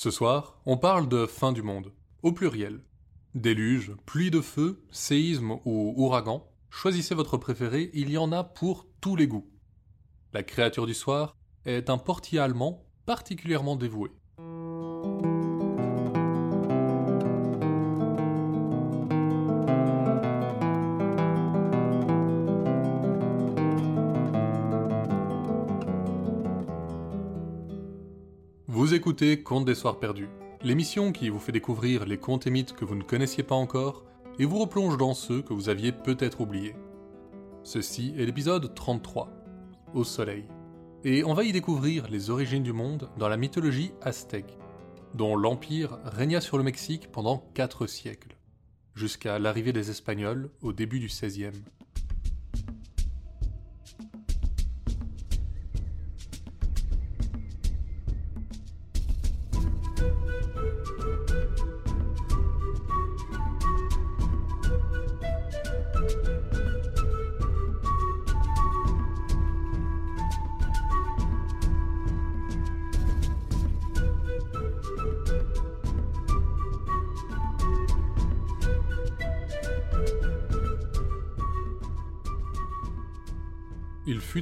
Ce soir, on parle de fin du monde, au pluriel. Déluge, pluie de feu, séisme ou ouragan, choisissez votre préféré, il y en a pour tous les goûts. La créature du soir est un portier allemand particulièrement dévoué. Écoutez Contes des Soirs Perdus, l'émission qui vous fait découvrir les contes et mythes que vous ne connaissiez pas encore et vous replonge dans ceux que vous aviez peut-être oubliés. Ceci est l'épisode 33, Au Soleil, et on va y découvrir les origines du monde dans la mythologie aztèque, dont l'Empire régna sur le Mexique pendant 4 siècles, jusqu'à l'arrivée des Espagnols au début du XVIe.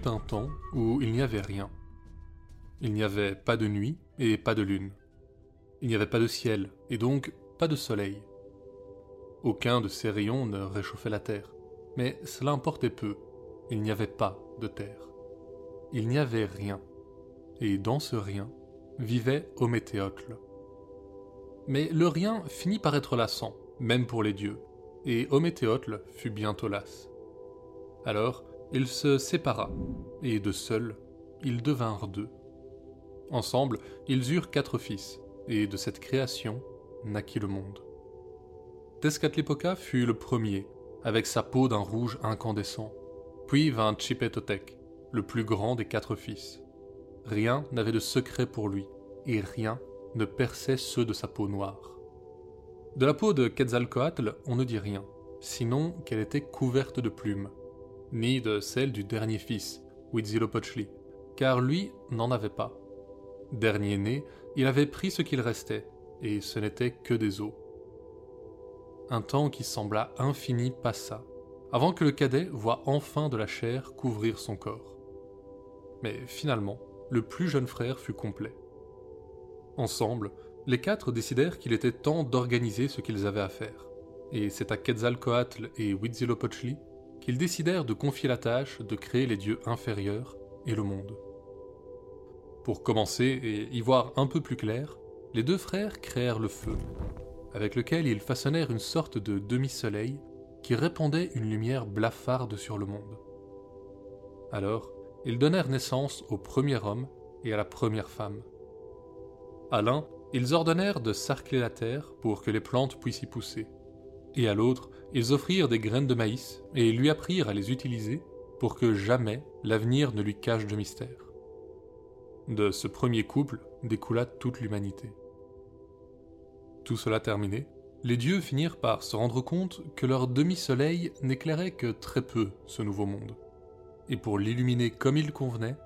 Un temps où il n'y avait rien. Il n'y avait pas de nuit et pas de lune. Il n'y avait pas de ciel et donc pas de soleil. Aucun de ces rayons ne réchauffait la terre, mais cela importait peu. Il n'y avait pas de terre. Il n'y avait rien. Et dans ce rien vivait Ométéocle. Mais le rien finit par être lassant, même pour les dieux, et Ométéocle fut bientôt las. Alors, il se sépara, et de seuls, ils devinrent deux. Ensemble, ils eurent quatre fils, et de cette création naquit le monde. Tezcatlipoca fut le premier, avec sa peau d'un rouge incandescent. Puis vint Chipetotec, le plus grand des quatre fils. Rien n'avait de secret pour lui, et rien ne perçait ceux de sa peau noire. De la peau de Quetzalcoatl, on ne dit rien, sinon qu'elle était couverte de plumes, ni de celle du dernier fils, Huitzilopochtli, car lui n'en avait pas. Dernier né, il avait pris ce qu'il restait, et ce n'était que des os. Un temps qui sembla infini passa, avant que le cadet voie enfin de la chair couvrir son corps. Mais finalement, le plus jeune frère fut complet. Ensemble, les quatre décidèrent qu'il était temps d'organiser ce qu'ils avaient à faire, et c'est à Quetzalcoatl et Huitzilopochtli qu'ils décidèrent de confier la tâche de créer les dieux inférieurs et le monde. Pour commencer et y voir un peu plus clair, les deux frères créèrent le feu, avec lequel ils façonnèrent une sorte de demi-soleil qui répandait une lumière blafarde sur le monde. Alors, ils donnèrent naissance au premier homme et à la première femme. À l'un, ils ordonnèrent de sarcler la terre pour que les plantes puissent y pousser, et à l'autre, ils offrirent des graines de maïs et lui apprirent à les utiliser pour que jamais l'avenir ne lui cache de mystère. De ce premier couple découla toute l'humanité. Tout cela terminé, les dieux finirent par se rendre compte que leur demi-soleil n'éclairait que très peu ce nouveau monde. Et pour l'illuminer comme il convenait,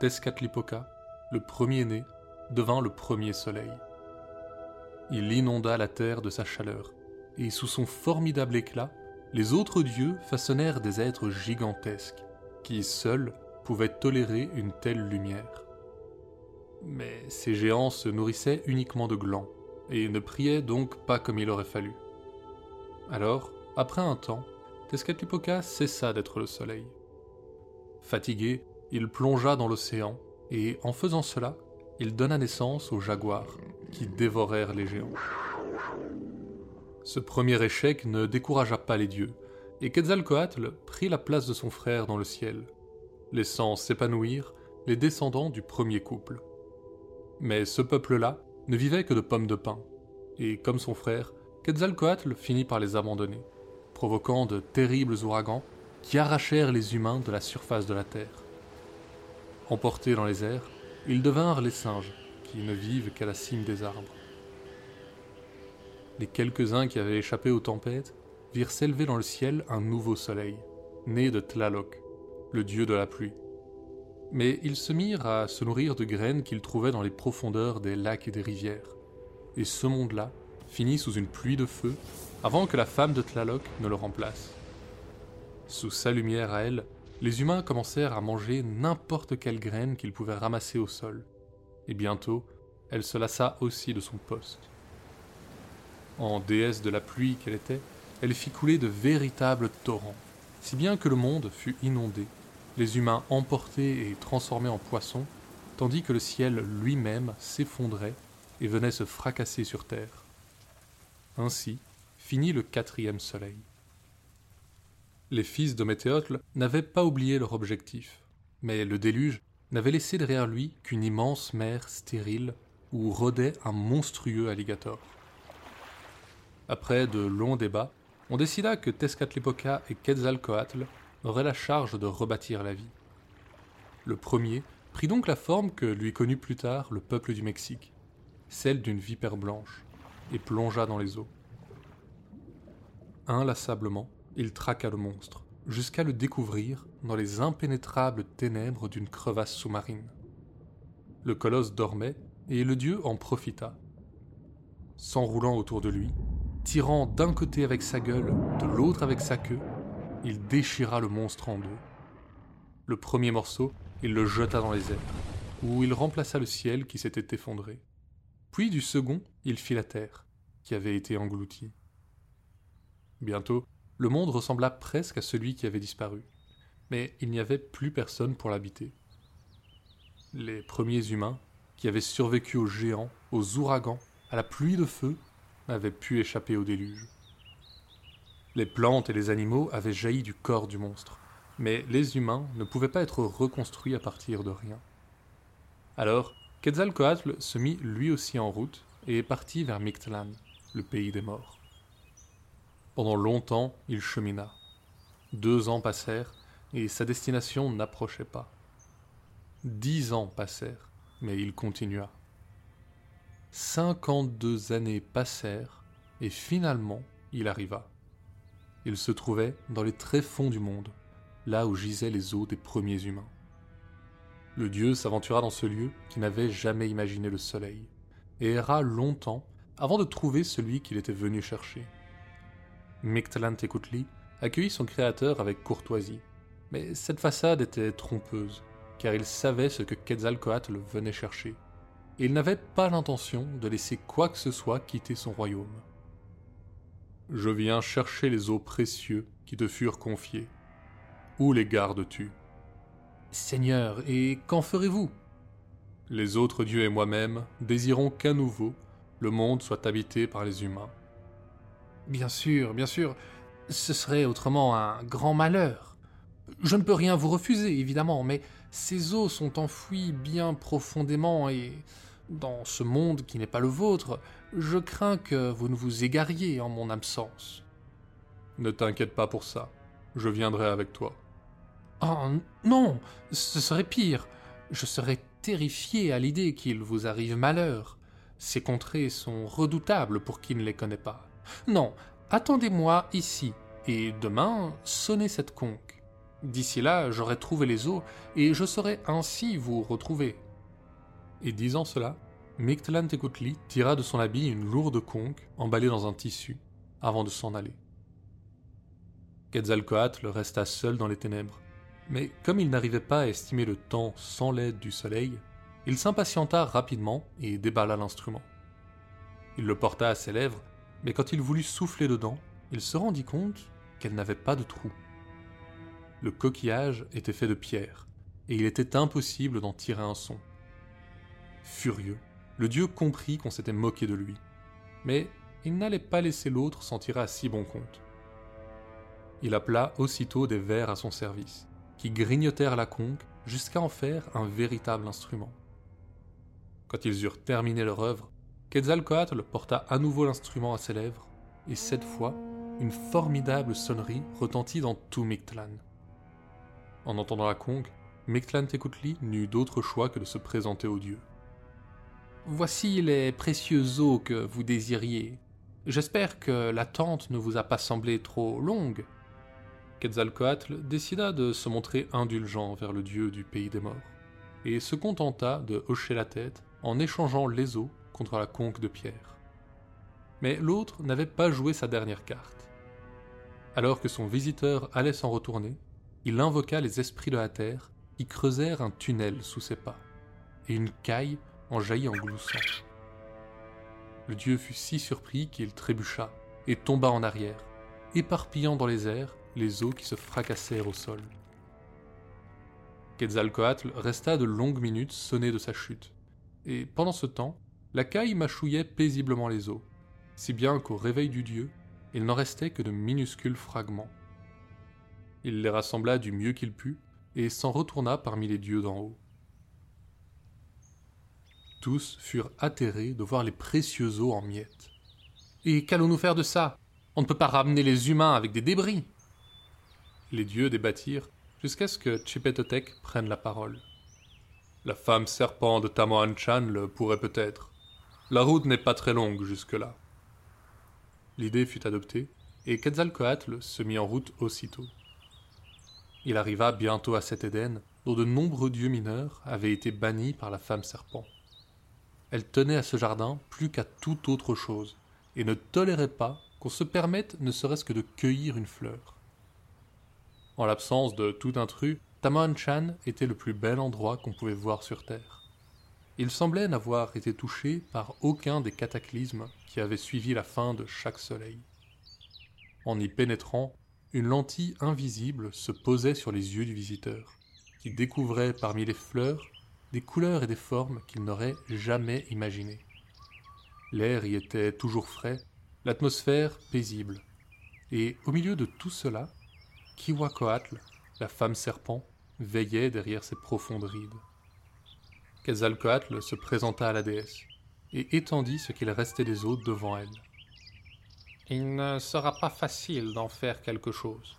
Tezcatlipoca, le premier-né, devint le premier soleil. Il inonda la terre de sa chaleur et sous son formidable éclat, les autres dieux façonnèrent des êtres gigantesques, qui seuls pouvaient tolérer une telle lumière. Mais ces géants se nourrissaient uniquement de glands, et ne priaient donc pas comme il aurait fallu. Alors, après un temps, Tezcatlipoca cessa d'être le soleil. Fatigué, il plongea dans l'océan, et en faisant cela, il donna naissance aux jaguars, qui dévorèrent les géants. Ce premier échec ne découragea pas les dieux, et Quetzalcoatl prit la place de son frère dans le ciel, laissant s'épanouir les descendants du premier couple. Mais ce peuple-là ne vivait que de pommes de pin, et comme son frère, Quetzalcoatl finit par les abandonner, provoquant de terribles ouragans qui arrachèrent les humains de la surface de la terre. Emportés dans les airs, ils devinrent les singes, qui ne vivent qu'à la cime des arbres les quelques-uns qui avaient échappé aux tempêtes virent s'élever dans le ciel un nouveau soleil, né de Tlaloc, le dieu de la pluie. Mais ils se mirent à se nourrir de graines qu'ils trouvaient dans les profondeurs des lacs et des rivières, et ce monde-là finit sous une pluie de feu avant que la femme de Tlaloc ne le remplace. Sous sa lumière à elle, les humains commencèrent à manger n'importe quelle graine qu'ils pouvaient ramasser au sol, et bientôt, elle se lassa aussi de son poste. En déesse de la pluie qu'elle était, elle fit couler de véritables torrents, si bien que le monde fut inondé, les humains emportés et transformés en poissons, tandis que le ciel lui-même s'effondrait et venait se fracasser sur terre. Ainsi finit le quatrième soleil. Les fils de Météocle n'avaient pas oublié leur objectif, mais le déluge n'avait laissé derrière lui qu'une immense mer stérile où rôdait un monstrueux alligator. Après de longs débats, on décida que Tezcatlipoca et Quetzalcoatl auraient la charge de rebâtir la vie. Le premier prit donc la forme que lui connut plus tard le peuple du Mexique, celle d'une vipère blanche, et plongea dans les eaux. Inlassablement, il traqua le monstre, jusqu'à le découvrir dans les impénétrables ténèbres d'une crevasse sous-marine. Le colosse dormait, et le dieu en profita. S'enroulant autour de lui, tirant d'un côté avec sa gueule, de l'autre avec sa queue, il déchira le monstre en deux. Le premier morceau, il le jeta dans les airs, où il remplaça le ciel qui s'était effondré. Puis du second, il fit la terre, qui avait été engloutie. Bientôt, le monde ressembla presque à celui qui avait disparu, mais il n'y avait plus personne pour l'habiter. Les premiers humains, qui avaient survécu aux géants, aux ouragans, à la pluie de feu, avaient pu échapper au déluge. Les plantes et les animaux avaient jailli du corps du monstre, mais les humains ne pouvaient pas être reconstruits à partir de rien. Alors, Quetzalcoatl se mit lui aussi en route et partit vers Mictlan, le pays des morts. Pendant longtemps, il chemina. Deux ans passèrent et sa destination n'approchait pas. Dix ans passèrent, mais il continua. Cinquante-deux années passèrent et finalement il arriva. Il se trouvait dans les tréfonds du monde, là où gisaient les os des premiers humains. Le dieu s'aventura dans ce lieu qui n'avait jamais imaginé le soleil, et erra longtemps avant de trouver celui qu'il était venu chercher. Mictlantecuhtli accueillit son créateur avec courtoisie, mais cette façade était trompeuse, car il savait ce que Quetzalcoatl venait chercher et il n'avait pas l'intention de laisser quoi que ce soit quitter son royaume. Je viens chercher les eaux précieux qui te furent confiées. Où les gardes-tu Seigneur, et qu'en ferez-vous? Les autres dieux et moi-même désirons qu'à nouveau le monde soit habité par les humains. Bien sûr, bien sûr, ce serait autrement un grand malheur. Je ne peux rien vous refuser, évidemment, mais ces eaux sont enfouies bien profondément et dans ce monde qui n'est pas le vôtre, je crains que vous ne vous égariez en mon absence. Ne t'inquiète pas pour ça, je viendrai avec toi. Oh non, ce serait pire. Je serais terrifié à l'idée qu'il vous arrive malheur. Ces contrées sont redoutables pour qui ne les connaît pas. Non, attendez-moi ici, et demain, sonnez cette conque. D'ici là, j'aurai trouvé les eaux, et je saurai ainsi vous retrouver. Et disant cela, Mictlantecuhtli tira de son habit une lourde conque emballée dans un tissu, avant de s'en aller. Quetzalcoatl resta seul dans les ténèbres, mais comme il n'arrivait pas à estimer le temps sans l'aide du soleil, il s'impatienta rapidement et déballa l'instrument. Il le porta à ses lèvres, mais quand il voulut souffler dedans, il se rendit compte qu'elle n'avait pas de trou. Le coquillage était fait de pierre, et il était impossible d'en tirer un son. Furieux, le dieu comprit qu'on s'était moqué de lui. Mais il n'allait pas laisser l'autre s'en tirer à si bon compte. Il appela aussitôt des vers à son service, qui grignotèrent la conque jusqu'à en faire un véritable instrument. Quand ils eurent terminé leur œuvre, Quetzalcoatl porta à nouveau l'instrument à ses lèvres, et cette fois, une formidable sonnerie retentit dans tout Mictlan. En entendant la conque, Mictlan Tecuhtli n'eut d'autre choix que de se présenter au dieu. Voici les précieuses eaux que vous désiriez. J'espère que l'attente ne vous a pas semblé trop longue. Quetzalcoatl décida de se montrer indulgent vers le dieu du pays des morts, et se contenta de hocher la tête en échangeant les eaux contre la conque de pierre. mais l'autre n'avait pas joué sa dernière carte. Alors que son visiteur allait s'en retourner, il invoqua les esprits de la terre qui creusèrent un tunnel sous ses pas, et une caille en jaillit en gloussant. Le dieu fut si surpris qu'il trébucha et tomba en arrière, éparpillant dans les airs les os qui se fracassèrent au sol. Quetzalcoatl resta de longues minutes sonné de sa chute, et pendant ce temps, la caille mâchouillait paisiblement les os, si bien qu'au réveil du dieu, il n'en restait que de minuscules fragments. Il les rassembla du mieux qu'il put et s'en retourna parmi les dieux d'en haut. Tous furent atterrés de voir les précieux os en miettes. Et qu'allons-nous faire de ça? On ne peut pas ramener les humains avec des débris. Les dieux débattirent jusqu'à ce que Chipetotec prenne la parole. La femme serpent de Tamoanchan le pourrait peut-être. La route n'est pas très longue jusque-là. L'idée fut adoptée, et Quetzalcoatl se mit en route aussitôt. Il arriva bientôt à cet Éden, dont de nombreux dieux mineurs avaient été bannis par la femme serpent. Elle tenait à ce jardin plus qu'à toute autre chose, et ne tolérait pas qu'on se permette ne serait-ce que de cueillir une fleur. En l'absence de tout intrus, Taman-chan était le plus bel endroit qu'on pouvait voir sur Terre. Il semblait n'avoir été touché par aucun des cataclysmes qui avaient suivi la fin de chaque soleil. En y pénétrant, une lentille invisible se posait sur les yeux du visiteur, qui découvrait parmi les fleurs des couleurs et des formes qu'il n'aurait jamais imaginées. L'air y était toujours frais, l'atmosphère paisible. Et au milieu de tout cela, Kiwakoatl, la femme serpent, veillait derrière ses profondes rides. Quetzalcoatl se présenta à la déesse et étendit ce qu'il restait des autres devant elle. Il ne sera pas facile d'en faire quelque chose.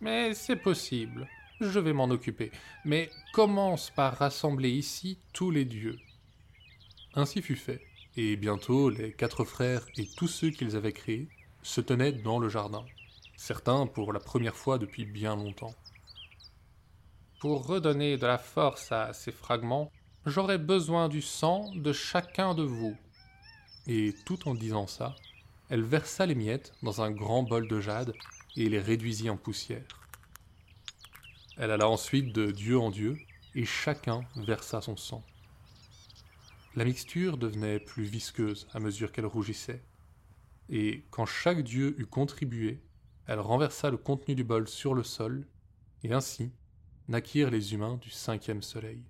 Mais c'est possible. Je vais m'en occuper. Mais commence par rassembler ici tous les dieux. Ainsi fut fait, et bientôt les quatre frères et tous ceux qu'ils avaient créés se tenaient dans le jardin, certains pour la première fois depuis bien longtemps. Pour redonner de la force à ces fragments, j'aurai besoin du sang de chacun de vous. Et tout en disant ça, elle versa les miettes dans un grand bol de jade et les réduisit en poussière. Elle alla ensuite de dieu en dieu, et chacun versa son sang. La mixture devenait plus visqueuse à mesure qu'elle rougissait, et quand chaque dieu eut contribué, elle renversa le contenu du bol sur le sol, et ainsi naquirent les humains du cinquième soleil.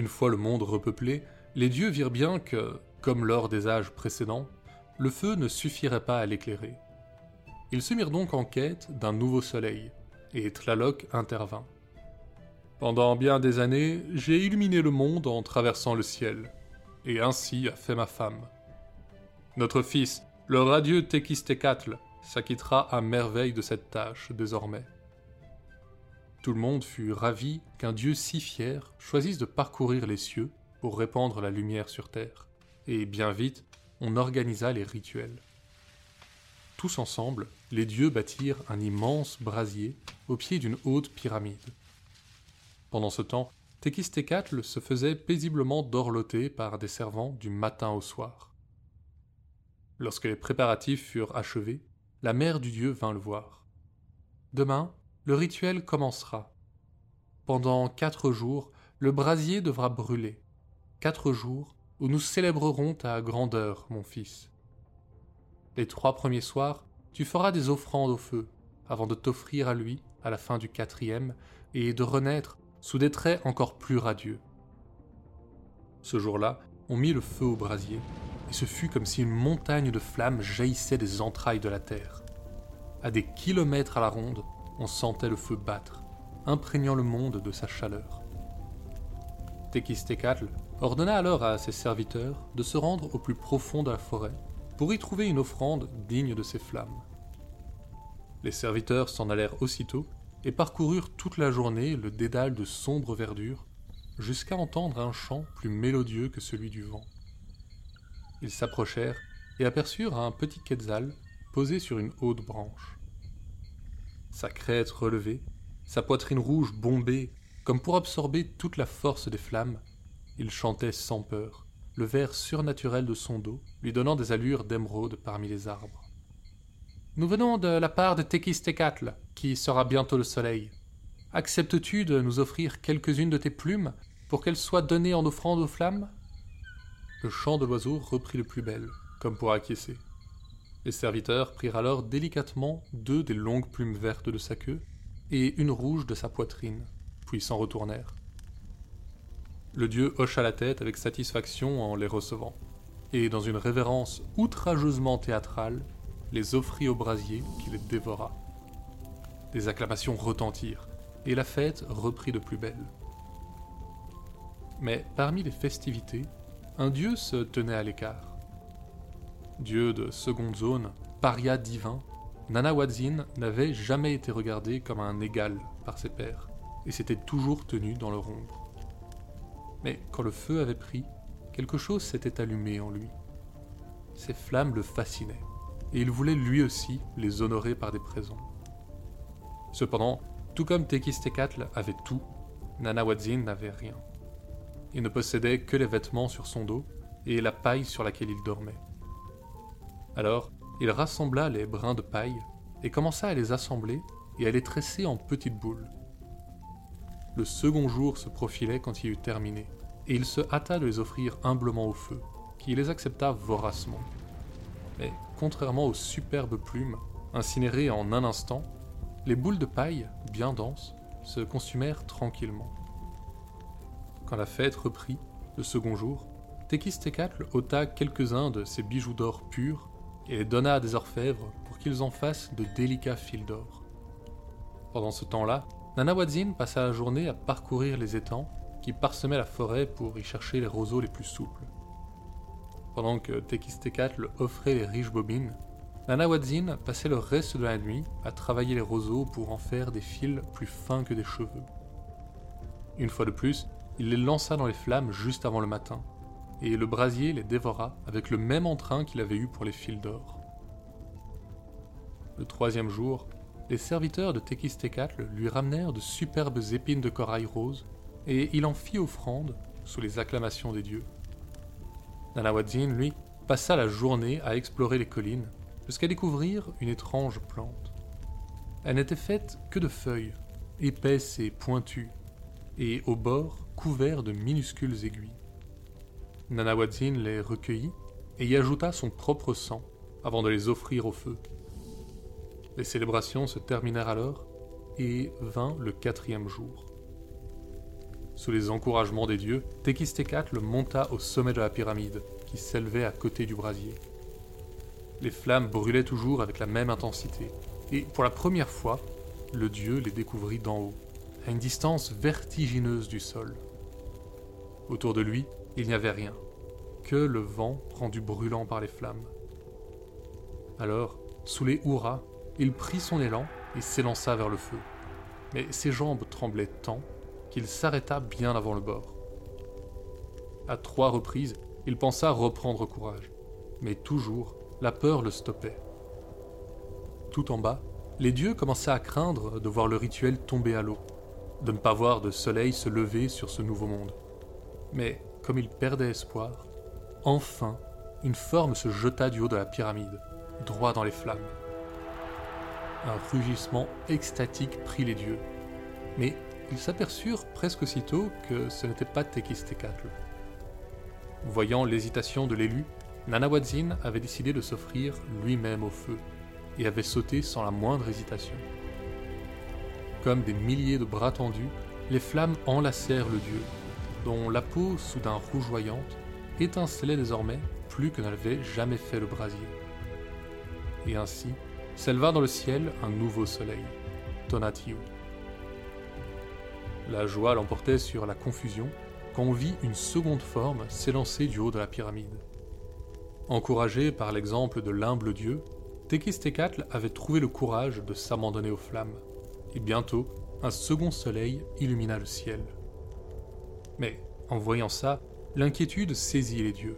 Une fois le monde repeuplé, les dieux virent bien que, comme lors des âges précédents, le feu ne suffirait pas à l'éclairer. Ils se mirent donc en quête d'un nouveau soleil, et Tlaloc intervint. Pendant bien des années, j'ai illuminé le monde en traversant le ciel, et ainsi a fait ma femme. Notre fils, le radieux Tekistekatl, s'acquittera à merveille de cette tâche désormais. Tout le monde fut ravi qu'un dieu si fier choisisse de parcourir les cieux pour répandre la lumière sur terre, et bien vite, on organisa les rituels. Tous ensemble, les dieux bâtirent un immense brasier au pied d'une haute pyramide. Pendant ce temps, Tekistekatl se faisait paisiblement dorloter par des servants du matin au soir. Lorsque les préparatifs furent achevés, la mère du dieu vint le voir. Demain, le rituel commencera. Pendant quatre jours, le brasier devra brûler. Quatre jours où nous célébrerons ta grandeur, mon fils. Les trois premiers soirs, tu feras des offrandes au feu, avant de t'offrir à lui, à la fin du quatrième, et de renaître sous des traits encore plus radieux. Ce jour-là, on mit le feu au brasier, et ce fut comme si une montagne de flammes jaillissait des entrailles de la terre. À des kilomètres à la ronde, on sentait le feu battre, imprégnant le monde de sa chaleur. Tekistekatl ordonna alors à ses serviteurs de se rendre au plus profond de la forêt pour y trouver une offrande digne de ses flammes. Les serviteurs s'en allèrent aussitôt et parcoururent toute la journée le dédale de sombre verdure jusqu'à entendre un chant plus mélodieux que celui du vent. Ils s'approchèrent et aperçurent un petit quetzal posé sur une haute branche. Sa crête relevée, sa poitrine rouge bombée, comme pour absorber toute la force des flammes, il chantait sans peur, le vert surnaturel de son dos lui donnant des allures d'émeraude parmi les arbres. Nous venons de la part de Tekistekatl, qui sera bientôt le soleil. Acceptes-tu de nous offrir quelques-unes de tes plumes pour qu'elles soient données en offrande aux flammes? Le chant de l'oiseau reprit le plus belle, comme pour acquiescer. Les serviteurs prirent alors délicatement deux des longues plumes vertes de sa queue et une rouge de sa poitrine, puis s'en retournèrent. Le dieu hocha la tête avec satisfaction en les recevant, et dans une révérence outrageusement théâtrale, les offrit au brasier qui les dévora. Des acclamations retentirent, et la fête reprit de plus belle. Mais parmi les festivités, un dieu se tenait à l'écart. Dieu de seconde zone, paria divin, Nanawadzin n'avait jamais été regardé comme un égal par ses pairs, et s'était toujours tenu dans leur ombre. Mais quand le feu avait pris, quelque chose s'était allumé en lui. Ces flammes le fascinaient et il voulait lui aussi les honorer par des présents. Cependant, tout comme Tekistekatl avait tout, Nanawadzin n'avait rien. Il ne possédait que les vêtements sur son dos et la paille sur laquelle il dormait. Alors, il rassembla les brins de paille et commença à les assembler et à les tresser en petites boules. Le second jour se profilait quand il eut terminé, et il se hâta de les offrir humblement au feu, qui les accepta voracement. Mais contrairement aux superbes plumes, incinérées en un instant, les boules de paille, bien denses, se consumèrent tranquillement. Quand la fête reprit, le second jour, Tekistekatl ôta quelques-uns de ses bijoux d'or purs et les donna à des orfèvres pour qu'ils en fassent de délicats fils d'or. Pendant ce temps-là, Nanawadzin passa la journée à parcourir les étangs qui parsemaient la forêt pour y chercher les roseaux les plus souples. Pendant que Tekistekatl offrait les riches bobines, Nanawadzin passait le reste de la nuit à travailler les roseaux pour en faire des fils plus fins que des cheveux. Une fois de plus, il les lança dans les flammes juste avant le matin, et le brasier les dévora avec le même entrain qu'il avait eu pour les fils d'or. Le troisième jour, les serviteurs de Tekistekatl lui ramenèrent de superbes épines de corail rose, et il en fit offrande sous les acclamations des dieux. Nanawadzin, lui, passa la journée à explorer les collines jusqu'à découvrir une étrange plante. Elle n'était faite que de feuilles, épaisses et pointues, et au bord couverts de minuscules aiguilles. Nanawadzin les recueillit et y ajouta son propre sang avant de les offrir au feu. Les célébrations se terminèrent alors et vint le quatrième jour. Sous les encouragements des dieux, Tekistekatl monta au sommet de la pyramide, qui s'élevait à côté du brasier. Les flammes brûlaient toujours avec la même intensité, et pour la première fois, le dieu les découvrit d'en haut, à une distance vertigineuse du sol. Autour de lui, il n'y avait rien, que le vent rendu brûlant par les flammes. Alors, sous les hurrahs, il prit son élan et s'élança vers le feu. Mais ses jambes tremblaient tant qu'il s'arrêta bien avant le bord. À trois reprises, il pensa reprendre courage, mais toujours la peur le stoppait. Tout en bas, les dieux commençaient à craindre de voir le rituel tomber à l'eau, de ne pas voir de soleil se lever sur ce nouveau monde. Mais comme il perdait espoir, enfin, une forme se jeta du haut de la pyramide, droit dans les flammes. Un rugissement extatique prit les dieux, mais ils s'aperçurent presque aussitôt que ce n'était pas Tekistekatl. Voyant l'hésitation de l'élu, Nanawadzin avait décidé de s'offrir lui-même au feu, et avait sauté sans la moindre hésitation. Comme des milliers de bras tendus, les flammes enlacèrent le dieu, dont la peau soudain rougeoyante étincelait désormais plus que n'avait jamais fait le brasier. Et ainsi s'éleva dans le ciel un nouveau soleil, Tonatiuh. la joie l'emportait sur la confusion quand on vit une seconde forme s'élancer du haut de la pyramide. Encouragé par l'exemple de l'humble dieu, Tekistekatl avait trouvé le courage de s'abandonner aux flammes, et bientôt un second soleil illumina le ciel. Mais, en voyant ça, l'inquiétude saisit les dieux.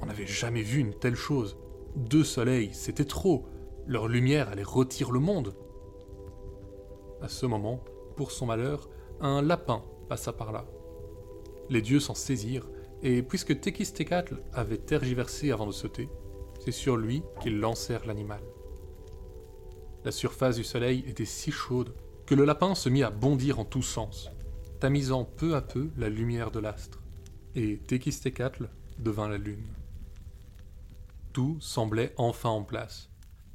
On n'avait jamais vu une telle chose. Deux soleils, c'était trop. Leur lumière allait rôtir le monde. À ce moment, pour son malheur, un lapin passa par là. Les dieux s'en saisirent, et puisque Tekistekatl avait tergiversé avant de sauter, c'est sur lui qu'ils lancèrent l'animal. La surface du soleil était si chaude que le lapin se mit à bondir en tous sens, tamisant peu à peu la lumière de l'astre, et Tekistekatl devint la lune. Tout semblait enfin en place,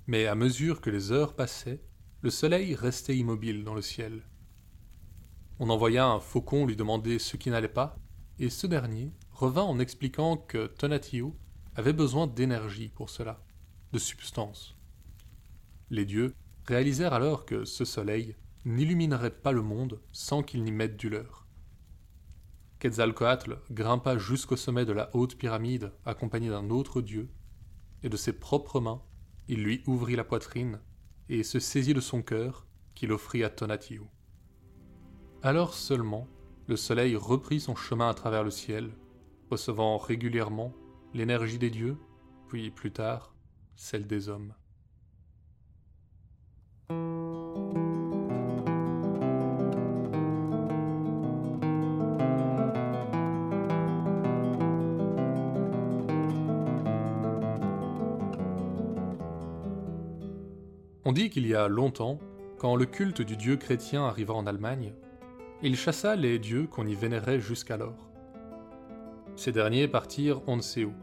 mais à mesure que les heures passaient, le soleil restait immobile dans le ciel. On envoya un faucon lui demander ce qui n'allait pas, et ce dernier revint en expliquant que Tonatiuh avait besoin d'énergie pour cela, de substance. Les dieux réalisèrent alors que ce soleil n'illuminerait pas le monde sans qu'ils n'y mettent du leur. Quetzalcoatl grimpa jusqu'au sommet de la haute pyramide accompagné d'un autre dieu, et de ses propres mains, il lui ouvrit la poitrine et se saisit de son cœur qu'il offrit à Tonatiuh. Alors seulement, le soleil reprit son chemin à travers le ciel, recevant régulièrement l'énergie des dieux, puis plus tard, celle des hommes. On dit qu'il y a longtemps, quand le culte du dieu chrétien arriva en Allemagne, il chassa les dieux qu'on y vénérait jusqu'alors. Ces derniers partirent on ne sait où,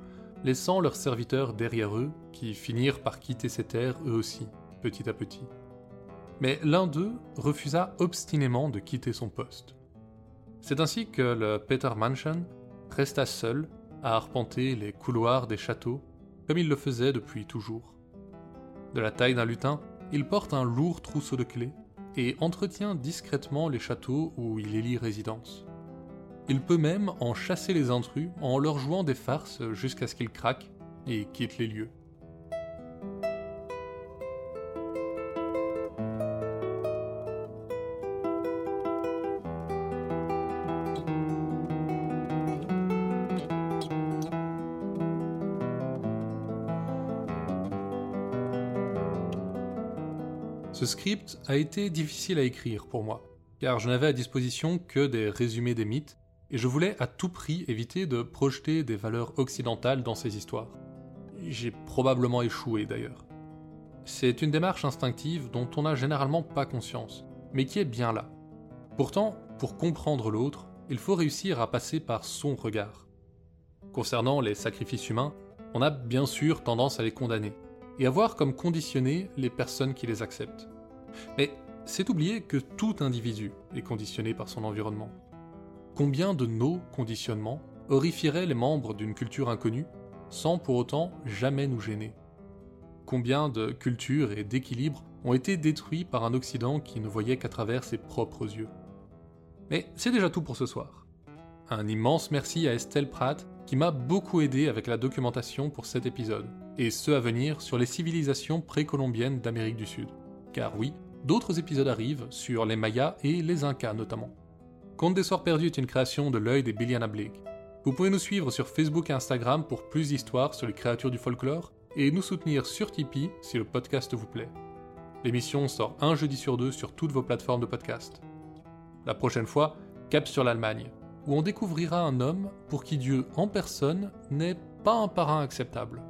laissant leurs serviteurs derrière eux, qui finirent par quitter ces terres eux aussi, petit à petit. Mais l'un d'eux refusa obstinément de quitter son poste. C'est ainsi que le Peter Mansion resta seul à arpenter les couloirs des châteaux, comme il le faisait depuis toujours. De la taille d'un lutin, il porte un lourd trousseau de clés et entretient discrètement les châteaux où il élit résidence. Il peut même en chasser les intrus en leur jouant des farces jusqu'à ce qu'ils craquent et quittent les lieux. A été difficile à écrire pour moi, car je n'avais à disposition que des résumés des mythes, et je voulais à tout prix éviter de projeter des valeurs occidentales dans ces histoires. J'ai probablement échoué d'ailleurs. C'est une démarche instinctive dont on n'a généralement pas conscience, mais qui est bien là. Pourtant, pour comprendre l'autre, il faut réussir à passer par son regard. Concernant les sacrifices humains, on a bien sûr tendance à les condamner, et à voir comme conditionnés les personnes qui les acceptent. Mais c'est oublier que tout individu est conditionné par son environnement. Combien de nos conditionnements horrifieraient les membres d'une culture inconnue sans pour autant jamais nous gêner? Combien de cultures et d'équilibres ont été détruits par un Occident qui ne voyait qu'à travers ses propres yeux? Mais c'est déjà tout pour ce soir. Un immense merci à Estelle Pratt qui m'a beaucoup aidé avec la documentation pour cet épisode et ceux à venir sur les civilisations précolombiennes d'Amérique du Sud. Car oui, d'autres épisodes arrivent sur les Mayas et les Incas notamment. Conte des Soirs Perdus est une création de l'œil des Billiana Blake. Vous pouvez nous suivre sur Facebook et Instagram pour plus d'histoires sur les créatures du folklore et nous soutenir sur Tipeee si le podcast vous plaît. L'émission sort un jeudi sur deux sur toutes vos plateformes de podcast. La prochaine fois, cap sur l'Allemagne, où on découvrira un homme pour qui Dieu en personne n'est pas un parrain acceptable.